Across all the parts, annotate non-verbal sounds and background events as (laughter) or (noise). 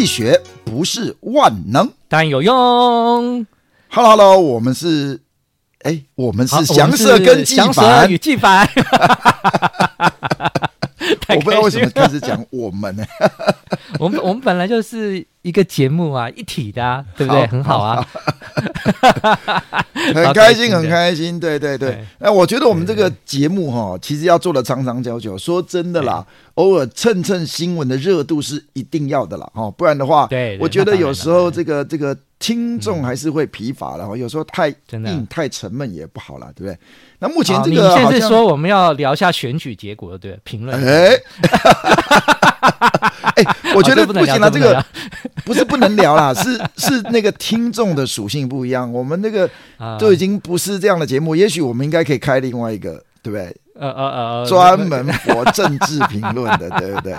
济学不是万能，但有用。Hello，Hello，我们是，哎，我们是翔 Sir 跟纪凡，与纪凡。(laughs) 我不知道为什么开始讲我们呢？(laughs) 我们我们本来就是一个节目啊，一体的啊，对不对？很好啊，(laughs) 很开心，很开心。对对对，那我觉得我们这个节目哈，其实要做的长长久久。说真的啦，偶尔蹭蹭新闻的热度是一定要的啦，哈，不然的话，对，我觉得有时候这个这个听众还是会疲乏了，有时候太硬太沉闷也不好了，对不对？那目前这个，你现在说我们要聊一下选举结果，对评论。(laughs) 哎，哎，我觉得不行了，这个不是不能聊啦，(laughs) 是是那个听众的属性不一样，我们那个都已经不是这样的节目，也许我们应该可以开另外一个，对不对？呃呃呃，专门博政治评论的，(laughs) 对不对？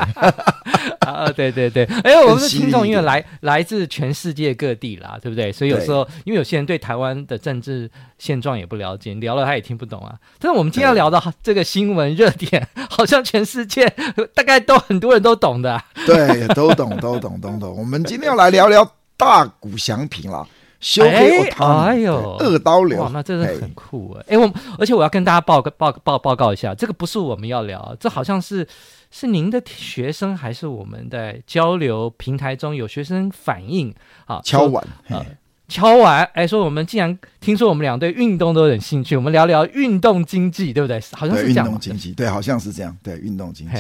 啊，对对对，哎，我们的听众因为来来自全世界各地啦，对不对？所以有时候因为有些人对台湾的政治现状也不了解，聊了他也听不懂啊。但是我们今天要聊的这个新闻热点，(laughs) 好像全世界大概都很多人都懂的，对，都懂，都懂，都懂。我们今天要来聊聊大谷祥平啦。修黑哎呦，二刀流，哇，那真的很酷哎！哎，我而且我要跟大家报个报报报告一下，这个不是我们要聊，这好像是是您的学生还是我们的交流平台中有学生反映啊？敲碗啊，敲碗哎，说我们既然听说我们俩对运动都有点兴趣，我们聊聊运动经济，对不对？好像是这样。运动经济，对，好像是这样。对，运动经济。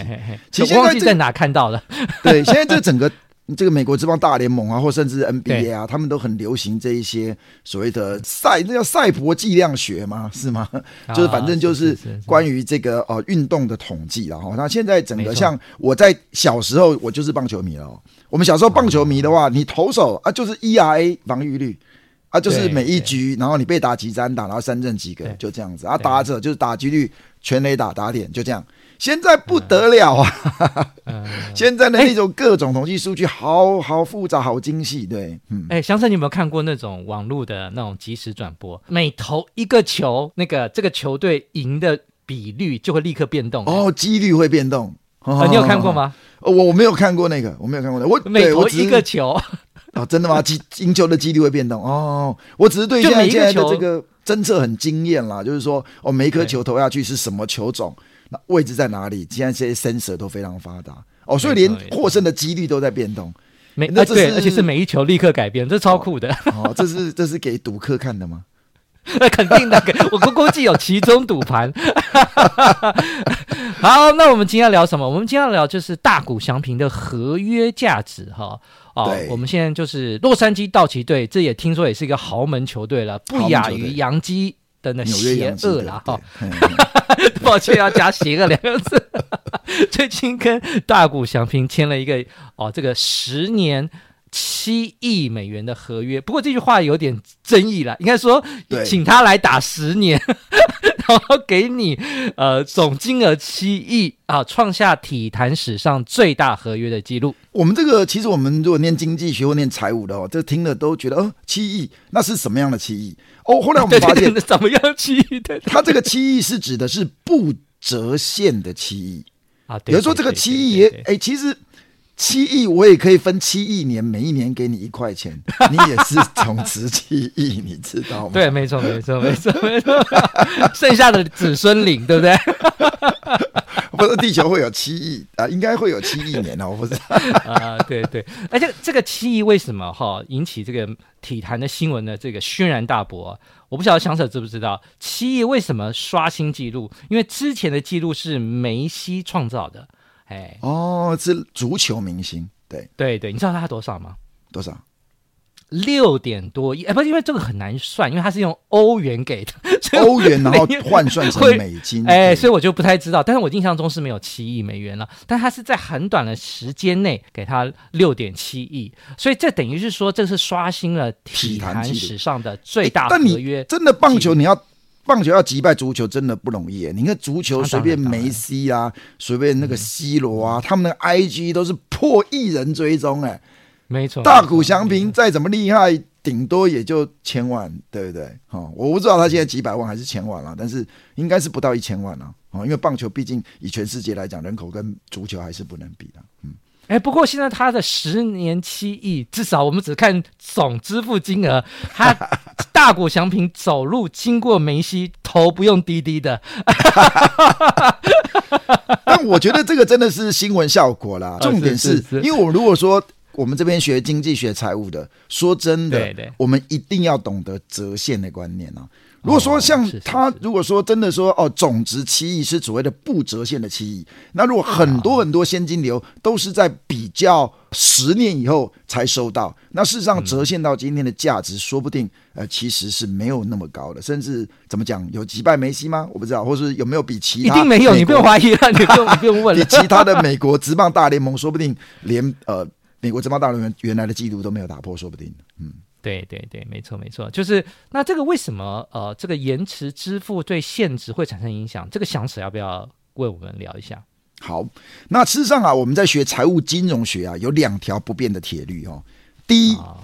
其实我忘记在哪看到了。对，现在这整个。这个美国职棒大联盟啊，或甚至 NBA 啊，他们都很流行这一些所谓的赛，那叫赛博计量学吗？是吗？就是反正就是关于这个呃运动的统计了哈。那现在整个像我在小时候，我就是棒球迷了。我们小时候棒球迷的话，你投手啊就是 ERA 防御率啊，就是每一局，然后你被打几支安打，然后三振几个，就这样子啊。打者就是打击率、全垒打、打点，就这样。现在不得了啊！嗯、(laughs) 现在的那种各种统计数据好好复杂，好精细。对，嗯，哎，翔 Sir，你有没有看过那种网络的那种即时转播？每投一个球，那个这个球队赢的比率就会立刻变动。哦，几率会变动。哦哦、你有看过吗？哦、我我没有看过那个，我没有看过那个。我每投一个球，(laughs) 哦，真的吗？赢赢球的几率会变动。哦，我只是对现在现在的这个侦测很惊艳啦，就是说，哦，每一颗球投下去是什么球种？那位置在哪里？现在这些 sensor 都非常发达哦，所以连获胜的几率都在变动。每那这是、啊、而且是每一球立刻改变，这超酷的。哦，哦，这是这是给赌客看的吗？那 (laughs) 肯定的，我估估计有其中赌盘。(laughs) 好，那我们今天要聊什么？我们今天要聊就是大股翔平的合约价值哈。哦，对我们现在就是洛杉矶道奇队，这也听说也是一个豪门球队了，不亚于洋基的那邪恶了哈。(laughs) 抱歉，要加“邪恶”两个字。(laughs) 最近跟大谷翔平签了一个哦，这个十年七亿美元的合约。不过这句话有点争议了，应该说请他来打十年，(laughs) 然后给你呃总金额七亿啊，创下体坛史上最大合约的记录。我们这个其实我们如果念经济学或念财务的哦，这听了都觉得哦，七亿那是什么样的七亿？哦，后来我们发现 (laughs) 怎么样七亿的？他这个七亿是指的是不折现的七亿啊。比如说这个七亿也哎，其实七亿我也可以分七亿年，每一年给你一块钱，(laughs) 你也是总值七亿，你知道吗？对，没错，没错，没错，没错。(laughs) 剩下的子孙领，对不对？(laughs) 不是地球会有七亿啊，应该会有七亿年哦，我不知道 (laughs) 啊。对对，而且这个七亿为什么哈引起这个体坛的新闻的这个轩然大波？我不晓得翔 Sir 知不知道，七亿为什么刷新纪录？因为之前的纪录是梅西创造的。哎，哦，是足球明星，对对对，你知道他多少吗？多少？六点多亿，哎，不，因为这个很难算，因为它是用欧元给的，(laughs) 欧元然后换算成美金，哎，所以我就不太知道。但是我印象中是没有七亿美元了，但它是在很短的时间内给他六点七亿，所以这等于是说，这是刷新了体坛史上的最大合约。真的棒球，你要棒球要击败足球真的不容易。你看足球随便梅西啊，随便那个 C 罗啊，嗯、他们的 IG 都是破亿人追踪，哎。没错，大谷翔平再怎么厉害，顶多也就千万，对不对？哈，我不知道他现在几百万还是千万了，但是应该是不到一千万了。哦，因为棒球毕竟以全世界来讲，人口跟足球还是不能比的。嗯，哎，不过现在他的十年期亿，至少我们只看总支付金额，他 (laughs) 大谷翔平走路经过梅西，头不用低低的。(laughs) 但我觉得这个真的是新闻效果啦。(laughs) 重点是因为我如果说我们这边学经济学、财务的，说真的，对对，我们一定要懂得折现的观念啊。如果说像他，如果说真的说哦，总值七亿是所谓的不折现的七亿，那如果很多很多现金流都是在比较十年以后才收到，那事实上折现到今天的价值，说不定呃其实是没有那么高的，甚至怎么讲，有击败梅西吗？我不知道，或是有没有比其他一定没有，你不用怀疑了，你不用你不用问了，(laughs) 比其他的美国职棒大联盟，说不定连呃美国职棒大联盟原来的记录都没有打破，说不定，嗯。对对对，没错没错，就是那这个为什么呃这个延迟支付对现值会产生影响？这个详细要不要为我们聊一下？好，那事实上啊，我们在学财务金融学啊，有两条不变的铁律哦。第一，啊、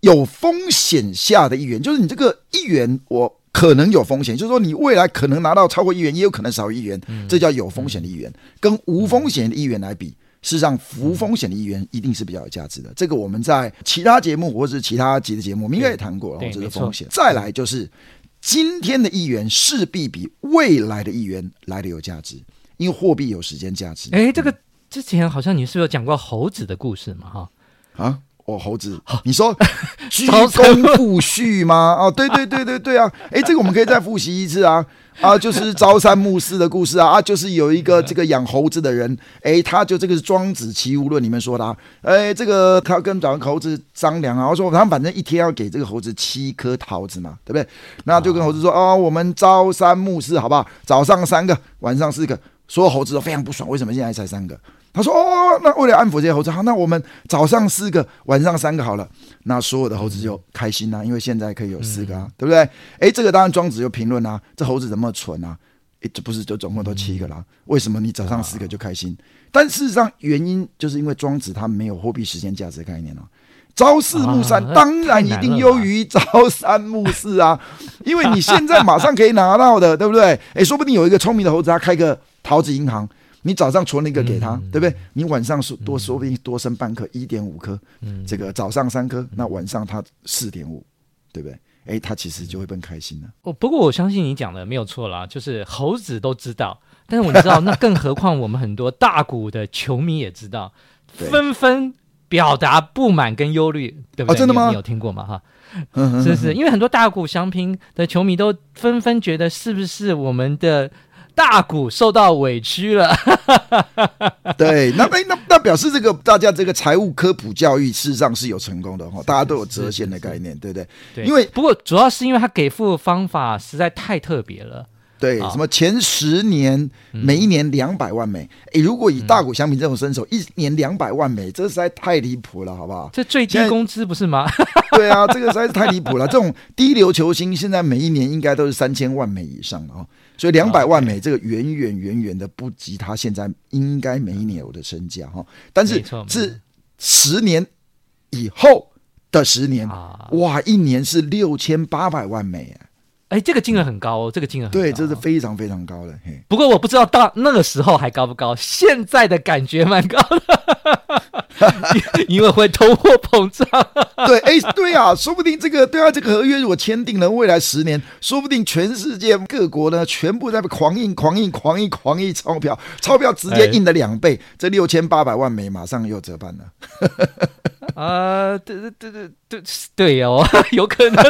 有风险下的一元，就是你这个一元我可能有风险，就是说你未来可能拿到超过一元，也有可能少一元，嗯、这叫有风险的一元，嗯、跟无风险的一元来比。事实上，服风险的一员一定是比较有价值的。这个我们在其他节目或者是其他集的节目，我们应该也谈过了。这个风险。再来就是，今天的议员势必比未来的议员来的有价值，因为货币有时间价值。哎，这个之前好像你是有讲过猴子的故事嘛？哈啊，哦，猴子，你说居功复续吗？哦，对对对对对啊！哎，这个我们可以再复习一次啊。啊，就是朝三暮四的故事啊！啊，就是有一个这个养猴子的人，哎，他就这个是《庄子·齐物论》里面说的，啊哎，这个他跟找猴子商量啊，我说他们反正一天要给这个猴子七颗桃子嘛，对不对？那就跟猴子说，哦，我们朝三暮四，好不好？早上三个，晚上四个。所有猴子都非常不爽，为什么现在才三个？他说：“哦，那为了安抚这些猴子，好，那我们早上四个，晚上三个好了。那所有的猴子就开心啦、啊，因为现在可以有四个啊，嗯、对不对？哎，这个当然庄子就评论啊，这猴子怎么蠢啊？哎，这不是就总共都七个啦？为什么你早上四个就开心？但事实上原因就是因为庄子他没有货币时间价值的概念哦。朝四暮三，当然一定优于朝三暮四啊，(laughs) 因为你现在马上可以拿到的，对不对？哎，说不定有一个聪明的猴子，他开个桃子银行。”你早上存了一个给他，嗯、对不对？你晚上说多说不定多生半颗，一点五颗。嗯，这个早上三颗，那晚上他四点五，对不对？哎，他其实就会更开心了。哦，不过我相信你讲的没有错啦，就是猴子都知道，但是我知道，那更何况我们很多大股的球迷也知道，纷纷表达不满跟忧虑，对不对？哦、真的吗？你，你有听过吗？哈，是不是？因为很多大股相拼的球迷都纷纷觉得，是不是我们的？大股受到委屈了，(laughs) 对，那那那，那表示这个大家这个财务科普教育事实上是有成功的哈，大家都有折现的概念，对不对？对，因为不过主要是因为他给付的方法实在太特别了，对，什么前十年每一年两百万美，哎，如果以大谷相比这种身手，一年两百万美，这实在太离谱了，好不好？这最低工资不是吗？(laughs) 对啊，这个实在是太离谱了，这种低流球星现在每一年应该都是三千万美以上哦。所以两百万美，这个远远远远的不及他现在应该每一年有的身价哈。但是是十年以后的十年，哇，一年是六千八百万美哎，哎，这个金额很高哦，这个金额很高对，这是非常非常高的。不过我不知道到那个时候还高不高，现在的感觉蛮高的。(laughs) 因为会通货膨胀，对，哎，对啊，说不定这个对啊，这个合约如果签订了，未来十年，说不定全世界各国呢，全部在狂印、狂印、狂印、狂印钞票，钞票直接印了两倍，这六千八百万美马上又折半了。啊，对对对对对对哦，有可能，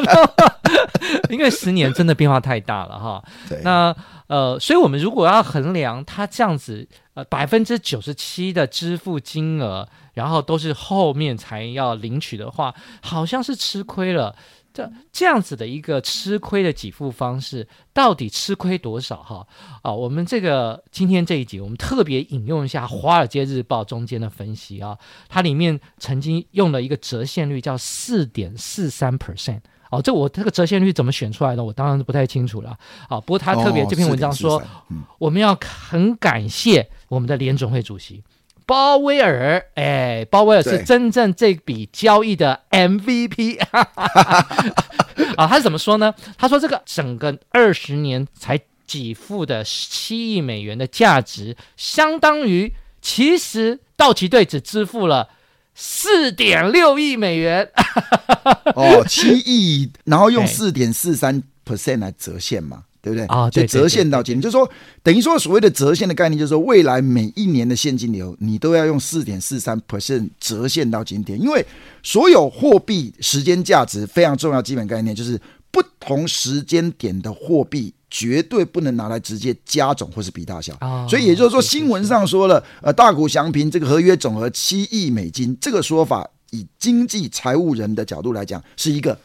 因为十年真的变化太大了哈。那呃，所以我们如果要衡量它这样子。呃百分之九十七的支付金额，然后都是后面才要领取的话，好像是吃亏了。这这样子的一个吃亏的给付方式，到底吃亏多少？哈啊，我们这个今天这一集，我们特别引用一下《华尔街日报》中间的分析啊，它里面曾经用了一个折现率叫四点四三 percent。哦，这我这个折现率怎么选出来的？我当然不太清楚了。啊，不过他特别这篇文章说，我们要很感谢我们的联准会主席鲍威尔。哎，鲍威尔是真正这笔交易的 MVP。(laughs) 啊，他是怎么说呢？他说这个整个二十年才给付的七亿美元的价值，相当于其实道奇队只支付了四点六亿美元。哦，七亿，然后用四点四三 percent 来折现嘛。对不对？啊，就折现到今年，就是说，等于说所谓的折现的概念，就是说未来每一年的现金流，你都要用四点四三 percent 折现到今天，因为所有货币时间价值非常重要基本概念，就是不同时间点的货币绝对不能拿来直接加总或是比大小。所以也就是说，新闻上说了，呃，大股祥平这个合约总额七亿美金，这个说法以经济财务人的角度来讲，是一个。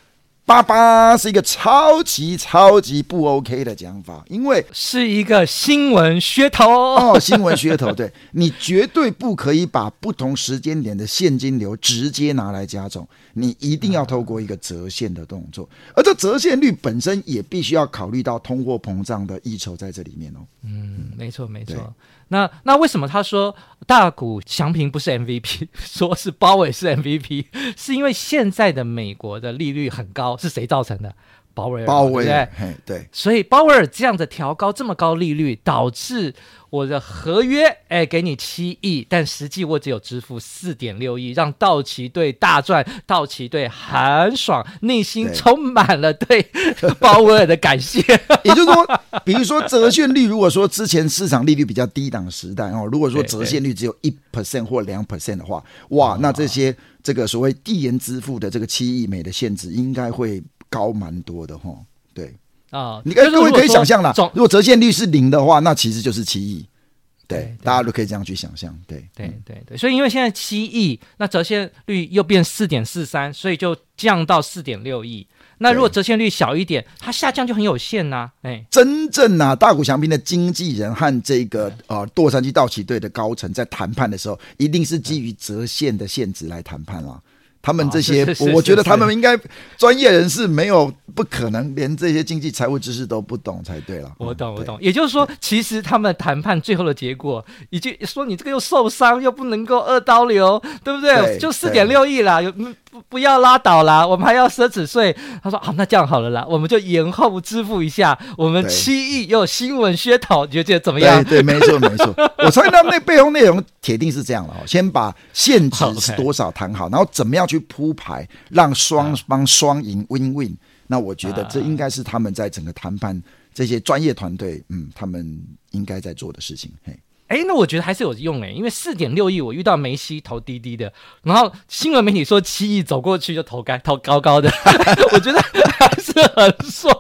爸爸是一个超级超级不 OK 的讲法，因为是一个新闻噱头。哦，新闻噱头，对，(laughs) 你绝对不可以把不同时间点的现金流直接拿来加总，你一定要透过一个折现的动作，而这折现率本身也必须要考虑到通货膨胀的溢酬在这里面哦。嗯，没错没错。那那为什么他说大谷翔平不是 MVP，(laughs) 说是鲍尔是 MVP，是因为现在的美国的利率很高，是谁造成的？鲍威尔，鲍威尔，对，对，所以鲍威尔这样的调高这么高利率，导致我的合约，哎，给你七亿，但实际我只有支付四点六亿，让道奇队大赚，道奇队很爽，内心充满了对 (laughs) 鲍威尔的感谢。(laughs) 也就是说，比如说折现率，如果说之前市场利率比较低档时代哦，如果说折现率只有一 percent 或两 percent 的话，哇，那这些这个所谓递延支付的这个七亿美的限制，应该会。高蛮多的哈，对啊，你各位可以想象啦，如果折现率是零的话，那其实就是七亿，对，对，大家都可以这样去想象，对，对，对，对，所以因为现在七亿，那折现率又变四点四三，所以就降到四点六亿。那如果折现率小一点，它下降就很有限呐、啊。哎，真正啊，大谷翔平的经纪人和这个呃洛杉矶道奇队的高层在谈判的时候，一定是基于折现的限制来谈判啦。他们这些，我觉得他们应该专业人士没有不可能连这些经济财务知识都不懂才对了。我懂，我懂。也就是说，其实他们谈判最后的结果，已经说你这个又受伤又不能够二刀流，对不对？对就四点六亿啦，有不不要拉倒啦，我们还要奢侈税。他说啊，那这样好了啦，我们就延后支付一下，我们七亿又有新闻噱头，你觉得怎么样？对，对没错没错。(laughs) 我猜他们那背后内容铁定是这样了哦，先把现值是多少谈好，然后怎么样去铺排，让双方双赢 win win。那我觉得这应该是他们在整个谈判这些专业团队，嗯，他们应该在做的事情。嘿，哎，那我觉得还是有用哎，因为四点六亿，我遇到梅西投低低的，然后新闻媒体说七亿走过去就投高投高高的，(laughs) 我觉得还是很爽。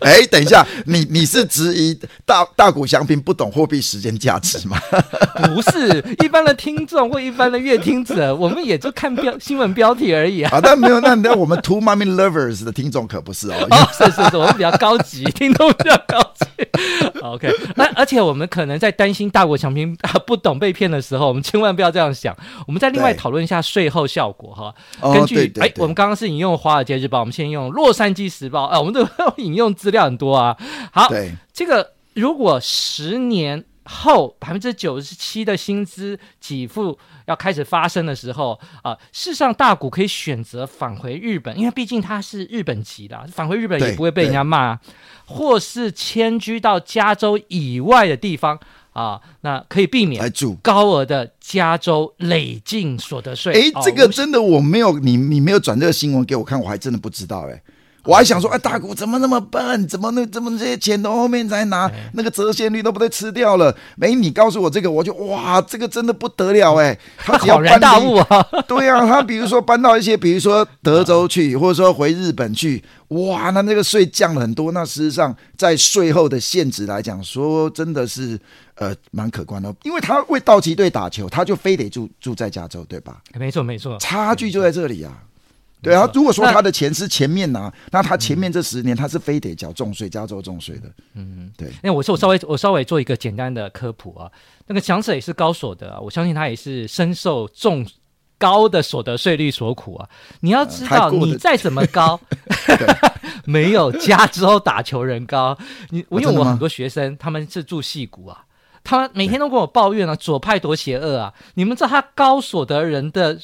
哎，等一下，你你是质疑大大谷翔平不懂货币时间价值吗？(laughs) 不是，一般的听众或一般的阅听者，我们也就看标新闻标题而已啊。啊，但没有，那那我们 Two Mommy Lovers 的听众可不是哦。哦，是是是，我们比较高级，听众比较高级。OK，那而且我们可能在担心大谷翔平不懂被骗的时候，我们千万不要这样想。我们再另外讨论一下税后效果哈。根据哎，我们刚刚是引用《华尔街日报》，我们先用《洛杉矶时报》啊、呃，我们都要 (laughs) 引用资料很多啊。好，这个如果十年后百分之九十七的薪资给付要开始发生的时候啊、呃，事实上大股可以选择返回日本，因为毕竟它是日本籍的，返回日本也不会被人家骂。或是迁居到加州以外的地方啊，那可以避免高额的加州累进所得税。哎，这个真的我没有，你你没有转这个新闻给我看，我还真的不知道哎。我还想说，哎，大谷怎么那么笨？怎么那怎么这些钱都后面才拿？那个折现率都不被吃掉了。没，你告诉我这个，我就哇，这个真的不得了哎！(laughs) 他只要搬大物啊，(laughs) 对啊，他比如说搬到一些，比如说德州去，或者说回日本去，哇，那那个税降了很多。那事实上，在税后的限值来讲，说真的是呃蛮可观的，因为他为道奇队打球，他就非得住住在加州，对吧？没错，没错，差距就在这里啊。对啊，如果说他的钱是前面拿，那，他前面这十年他是非得缴重税，加州重税的。嗯，对。那我说我稍微我稍微做一个简单的科普啊，那个强者也是高所得啊，我相信他也是深受重高的所得税率所苦啊。你要知道，你再怎么高，(laughs) 没有加州打球人高。你我因为我很多学生他们是住戏谷啊，他们每天都跟我抱怨啊，左派多邪恶啊。你们知道他高所得人的。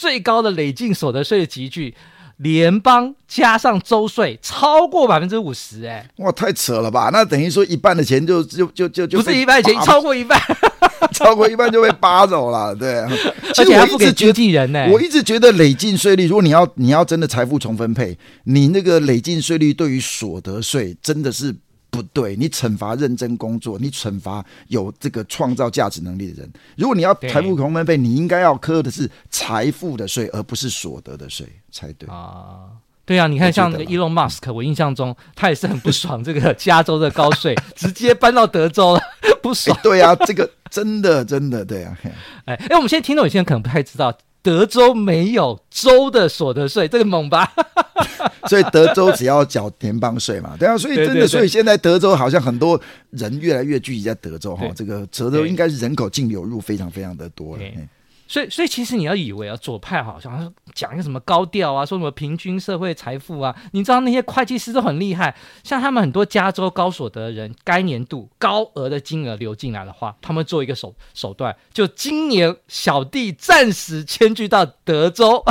最高的累进所得税的集聚，联邦加上州税超过百分之五十，哎，哇，太扯了吧？那等于说一半的钱就就就就就不是一半的钱，超过一半。(laughs) 超过一半就被扒走了。对啊，(laughs) 其实我一直觉得，我一直觉得累进税率，如果你要你要真的财富重分配，你那个累进税率对于所得税真的是不对。你惩罚认真工作，你惩罚有这个创造价值能力的人。如果你要财富重分配，你应该要课的是财富的税，而不是所得的税才对啊。对啊，你看像那个 Elon Musk，我印象中他也是很不爽 (laughs) 这个加州的高税，直接搬到德州了，(laughs) 不爽。欸、对啊，这个真的真的对啊。哎哎，我们现在听众有些人可能不太知道，德州没有州的所得税，这个猛吧？(laughs) 所以德州只要缴联邦税嘛，对啊，所以真的，对对对，所以现在德州好像很多人越来越聚集在德州哈，这个德州应该是人口净流入非常非常的多了。所以，所以其实你要以为啊，左派好像讲一个什么高调啊，说什么平均社会财富啊，你知道那些会计师都很厉害，像他们很多加州高所得人，该年度高额的金额流进来的话，他们做一个手手段，就今年小弟暂时迁居到德州，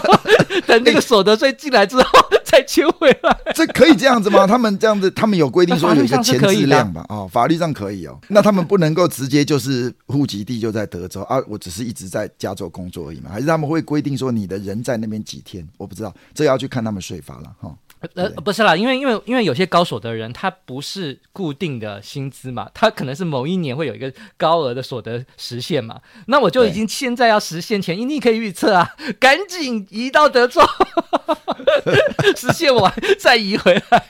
(laughs) 等那个所得税进来之后再迁回来。这可以这样子吗？他们这样子，他们有规定说有一个前置量吧？哦，法律上可以哦。那他们不能够直接就是户籍地就在德州啊？我只是一。直在加州工作而已嘛？还是他们会规定说你的人在那边几天？我不知道，这要去看他们税法了哈。呃，不是啦，因为因为因为有些高所得人他不是固定的薪资嘛，他可能是某一年会有一个高额的所得实现嘛。那我就已经现在要实现前，一定可以预测啊，(laughs) 赶紧移到德州，(laughs) 实现完再移回来。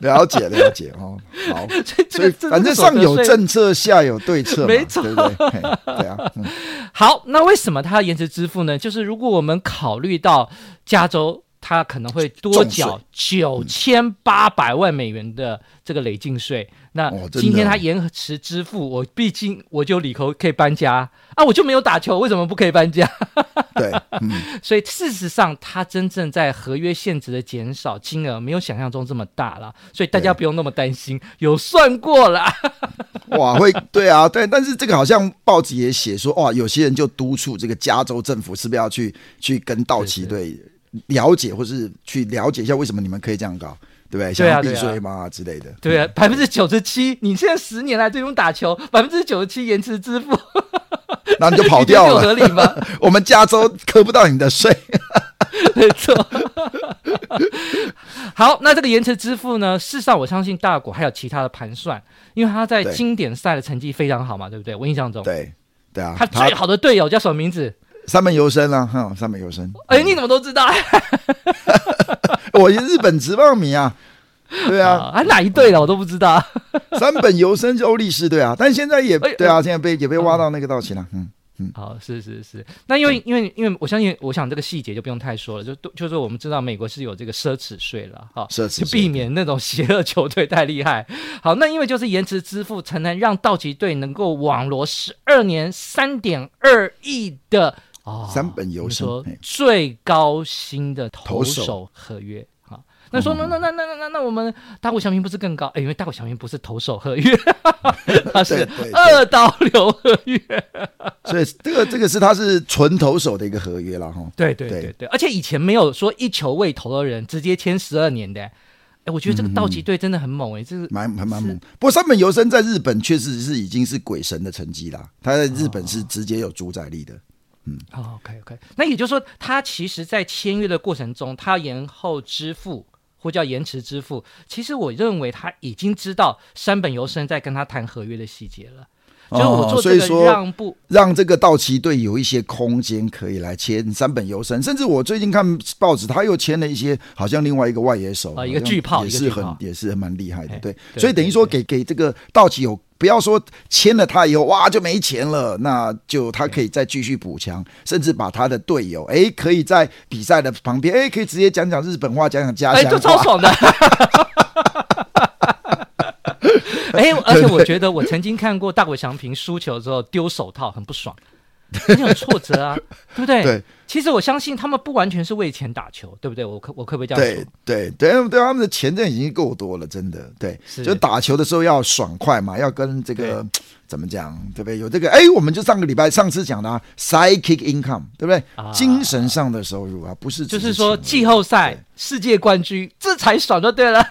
了解了解哦，好，(laughs) 所以反正上有政策，下有对策，没错，对不对？对啊，嗯，好，那为什么他要延迟支付呢？就是如果我们考虑到加州。他可能会多缴九千八百万美元的这个累进税。那今天他延迟支付，我毕竟我就理头可以搬家啊，我就没有打球，为什么不可以搬家？对，嗯、(laughs) 所以事实上，他真正在合约限制的减少金额没有想象中这么大了，所以大家不用那么担心，有算过了。哇，会对啊，对，但是这个好像报纸也写说，哇，有些人就督促这个加州政府是不是要去去跟道奇队。了解，或是去了解一下为什么你们可以这样搞，对不对？像避税嘛之类的。对啊，百分之九十七，你现在十年来这种打球，百分之九十七延迟支付，那你就跑掉了，合理吗？(laughs) 我们加州扣不到你的税，(laughs) 没错。好，那这个延迟支付呢？事实上，我相信大谷还有其他的盘算，因为他在经典赛的成绩非常好嘛，对不对？我印象中，对对啊，他最好的队友叫什么名字？山本游生啊，哈，三本游生。哎，你怎么都知道？(laughs) 我是日本职棒迷啊，对啊，还哪一队的我都不知道。三本游生是欧力士队啊，但现在也对啊，现在被也被挖到那个道奇了，嗯嗯。好，是是是。那因为因为因为我相信，我想这个细节就不用太说了，就就是我们知道美国是有这个奢侈税了，哈，奢侈，就避免那种邪恶球队太厉害。好，那因为就是延迟支付才能让道奇队能够网罗十二年三点二亿的。山本由伸最高薪的投手合约，好，那说那那那那那那那我们大谷翔平不是更高？哎，因为大谷翔平不是投手合约，他是二刀流合约，所以这个这个是他是纯投手的一个合约了哈。对对对对，而且以前没有说一球未投的人直接签十二年的，哎，我觉得这个道奇队真的很猛哎，这是蛮蛮蛮猛。不过山本由生在日本确实是已经是鬼神的成绩啦，他在日本是直接有主宰力的。嗯，好，OK，OK，那也就是说，他其实，在签约的过程中，他延后支付或叫延迟支付，其实我认为他已经知道山本由生在跟他谈合约的细节了。就我做这个让步，让这个道奇队有一些空间可以来签三本优生，甚至我最近看报纸，他又签了一些，好像另外一个外野手啊，一个巨炮，也是很也是蛮厉害的，对，所以等于说给给这个道奇有。不要说签了他以后哇就没钱了，那就他可以再继续补强，甚至把他的队友哎可以在比赛的旁边哎可以直接讲讲日本话，讲讲家乡话，哎，就超爽的。(laughs) 哎，(laughs) 而且我觉得我曾经看过大谷翔平输球之后丢手套，很不爽。(laughs) 很有挫折啊，(laughs) 对不对？对，其实我相信他们不完全是为钱打球，对不对？我可我可不可以这样说？对对对，对他们的钱真的已经够多了，真的。对，就打球的时候要爽快嘛，要跟这个怎么讲，对不对？有这个，哎，我们就上个礼拜上次讲的啊，psychic income，对不对？啊、精神上的收入啊，不是就是说季后赛世界冠军，这才爽就对了。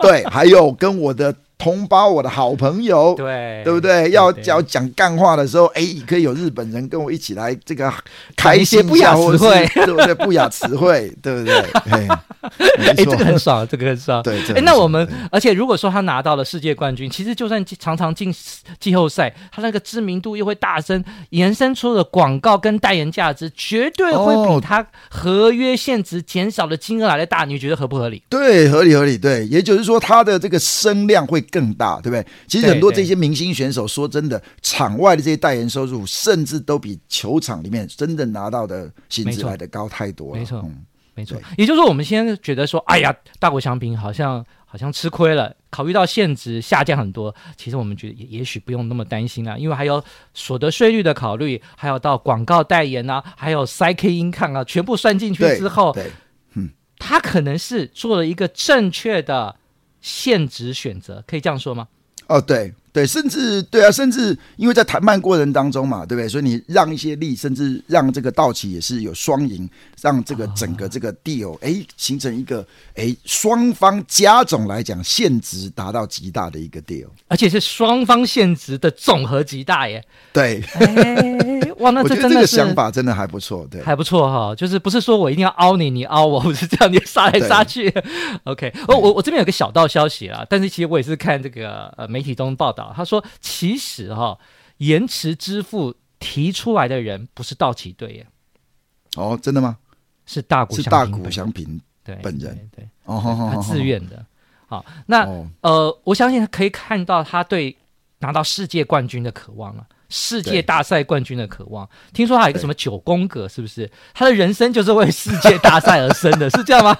对，还有跟我的。同胞，我的好朋友，对对不对？要要讲干话的时候，哎，可以有日本人跟我一起来这个开一些不雅词汇，对不对？不雅词汇，(laughs) 对不对？哎，哎，这个很爽，这个很爽。对，哎，那我们，而且如果说他拿到了世界冠军，其实就算常常进季后赛，他那个知名度又会大增，延伸出的广告跟代言价值，绝对会比他合约限值减少的金额来的大。你觉得合不合理？对，合理合理。对，也就是说，他的这个声量会。更大，对不对？其实很多这些明星选手，说真的，场外的这些代言收入，甚至都比球场里面真正拿到的薪资来的高太多了。没错，没错。也就是说，我们现在觉得说，哎呀，大国翔平好像好像吃亏了，考虑到现值下降很多，其实我们觉得也也许不用那么担心啊，因为还有所得税率的考虑，还有到广告代言啊，还有 Income 啊，全部算进去之后，嗯，他可能是做了一个正确的。现值选择可以这样说吗？哦，对对，甚至对啊，甚至因为在谈判过程当中嘛，对不对？所以你让一些利，甚至让这个道奇也是有双赢，让这个整个这个 deal 哎、哦、形成一个哎双方加总来讲现值达到极大的一个 deal，而且是双方现值的总和极大耶。对。哇，那这真的这个想法真的还不错，对，还不错哈。就是不是说我一定要凹你，你凹我，(laughs) 不是这样，你杀来杀去。(laughs) OK，哦我我这边有个小道消息啊，但是其实我也是看这个呃媒体中报道，他说其实哈延迟支付提出来的人不是道奇队耶。哦，真的吗？是大谷是大谷祥平对本人对，哦，他自愿的。好，那呃，我相信可以看到他对拿到世界冠军的渴望了。世界大赛冠军的渴望，听说他有一个什么九宫格，是不是？他的人生就是为世界大赛而生的，(laughs) 是这样吗？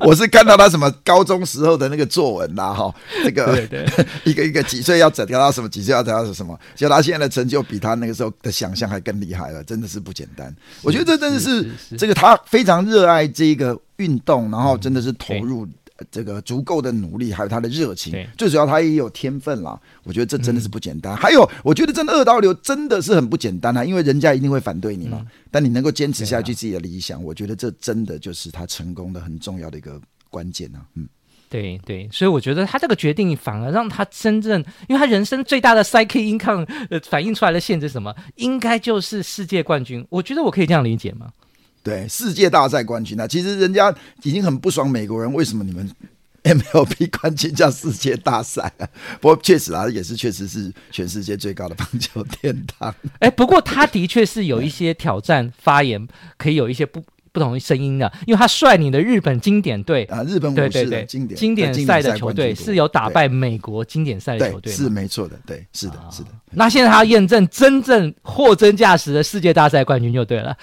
我是看到他什么高中时候的那个作文啦，哈，这个对对，(laughs) 一个一个几岁要整掉他什么，几岁要得到什么，结果他现在的成就比他那个时候的想象还更厉害了，真的是不简单。我觉得这真的是这个他非常热爱这个运动，然后真的是投入。这个足够的努力，还有他的热情，最主要他也有天分啦。我觉得这真的是不简单。嗯、还有，我觉得真的二刀流真的是很不简单啊，因为人家一定会反对你嘛。嗯、但你能够坚持下去自己的理想，啊、我觉得这真的就是他成功的很重要的一个关键啊。嗯，对对，所以我觉得他这个决定反而让他真正，因为他人生最大的 psyche income 呃反映出来的限制是什么？应该就是世界冠军。我觉得我可以这样理解吗？对，世界大赛冠军那、啊、其实人家已经很不爽美国人，为什么你们 MLB 冠军叫世界大赛啊？不过确实啊，也是确实是全世界最高的棒球殿堂。(laughs) 哎，不过他的确是有一些挑战发言，可以有一些不。不同的声音的，因为他率领的日本经典队啊，日本武士的经典经典赛的球队是有打败美国经典赛的球队，是没错的，对，是的，是的。那现在他要验证真正货真价实的世界大赛冠军就对了。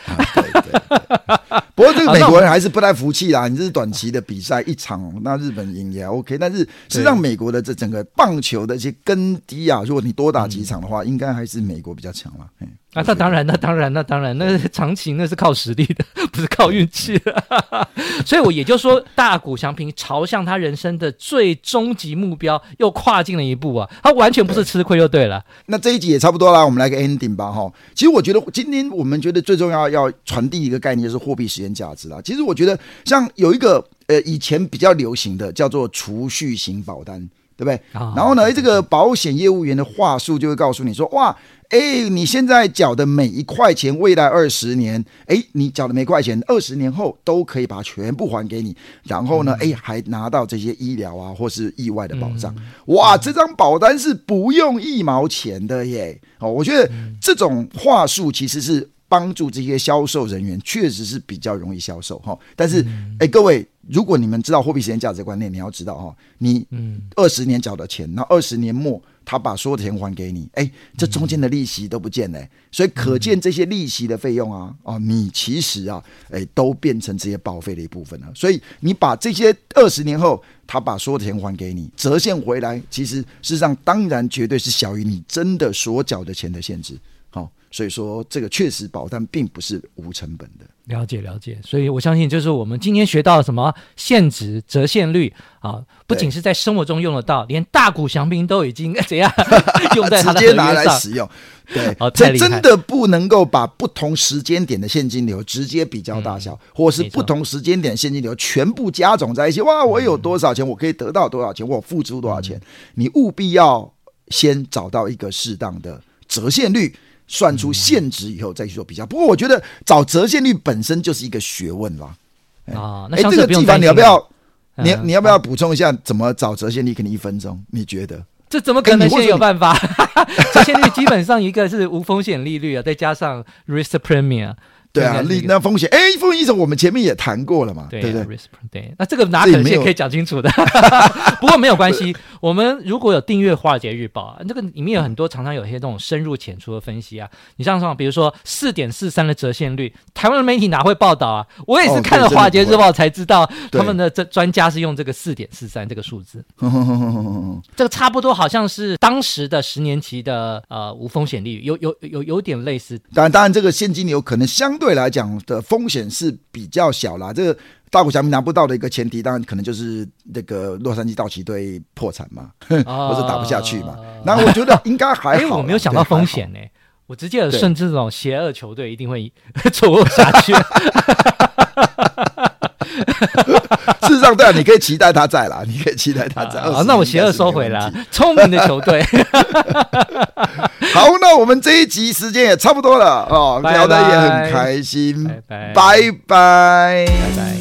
(laughs) 不过这个美国人还是不太服气啦，你这是短期的比赛一场，那日本赢也 OK，但是实际上美国的这整个棒球的一些根基啊，如果你多打几场的话，应该还是美国比较强了。啊，那当然，那当然，那当然，那长期那是靠实力的，不是靠运气的。(laughs) 所以，我也就说，大谷翔平朝向他人生的最终极目标又跨进了一步啊！他完全不是吃亏就对了。那这一集也差不多啦，我们来个 ending 吧，哈。其实我觉得今天我们觉得最重要要传递一个概念，就是货币时间价值啦。其实我觉得像有一个呃以前比较流行的叫做储蓄型保单，对不对？哦、然后呢，这个保险业务员的话术就会告诉你说，哇。哎，你现在缴的每一块钱，未来二十年，哎，你缴的每块钱，二十年后都可以把它全部还给你。然后呢，哎，还拿到这些医疗啊或是意外的保障。哇，这张保单是不用一毛钱的耶！哦，我觉得这种话术其实是帮助这些销售人员，确实是比较容易销售哈。但是，哎，各位，如果你们知道货币时间价值观念，你要知道哈，你二十年缴的钱，那二十年末。他把所有的钱还给你，哎，这中间的利息都不见了，所以可见这些利息的费用啊，哦，你其实啊，哎，都变成这些保费的一部分了。所以你把这些二十年后，他把所有的钱还给你，折现回来，其实事实上当然绝对是小于你真的所缴的钱的限制。好，所以说这个确实保单并不是无成本的。了解了解，所以我相信就是我们今天学到什么现值折现率啊，不仅是在生活中用得到，连大股祥平都已经怎 (laughs) 样用在 (laughs) 直接拿来使用。对，这真的不能够把不同时间点的现金流直接比较大小，嗯、或是不同时间点现金流全部加总在一起。哇，我有多少钱，我可以得到多少钱，我付出多少钱？嗯、你务必要先找到一个适当的折现率。算出现值以后再去做比较，不过我觉得找折现率本身就是一个学问啦。啊，哎，这个地方你要不要？你你要不要补充一下怎么找折现率？可能一分钟，你觉得？这怎么可能现有办法？(laughs) 折现率基本上一个是无风险利率啊，再加上 risk premium。对啊，利那风险，哎，风险一种我们前面也谈过了嘛，对不对？对，那这个哪可能先可以讲清楚的？(laughs) 不过没有关系，我们如果有订阅《华尔街日报》啊，这个里面有很多常常有一些这种深入浅出的分析啊。你像什么，比如说四点四三的折现率，台湾的媒体哪会报道啊？我也是看了《华尔街日报》才知道，他们的这专家是用这个四点四三这个数字。这个差不多好像是当时的十年期的呃无风险利率，有有有有点类似。当然，当然这个现金流可能相对。对来讲的风险是比较小啦，这个大谷翔平拿不到的一个前提，当然可能就是那个洛杉矶道奇队破产嘛，(laughs) 啊、或者打不下去嘛。那我觉得应该还好。我没有想到风险呢，我直接有顺这种邪恶球队一定会 (laughs) 错下去。(laughs) 事实上，对啊，你可以期待他在啦，你可以期待他在。好，那我邪恶收回了，聪明的球队。(laughs) 好，那我们这一集时间也差不多了哦，聊得也很开心，拜拜拜拜，拜拜。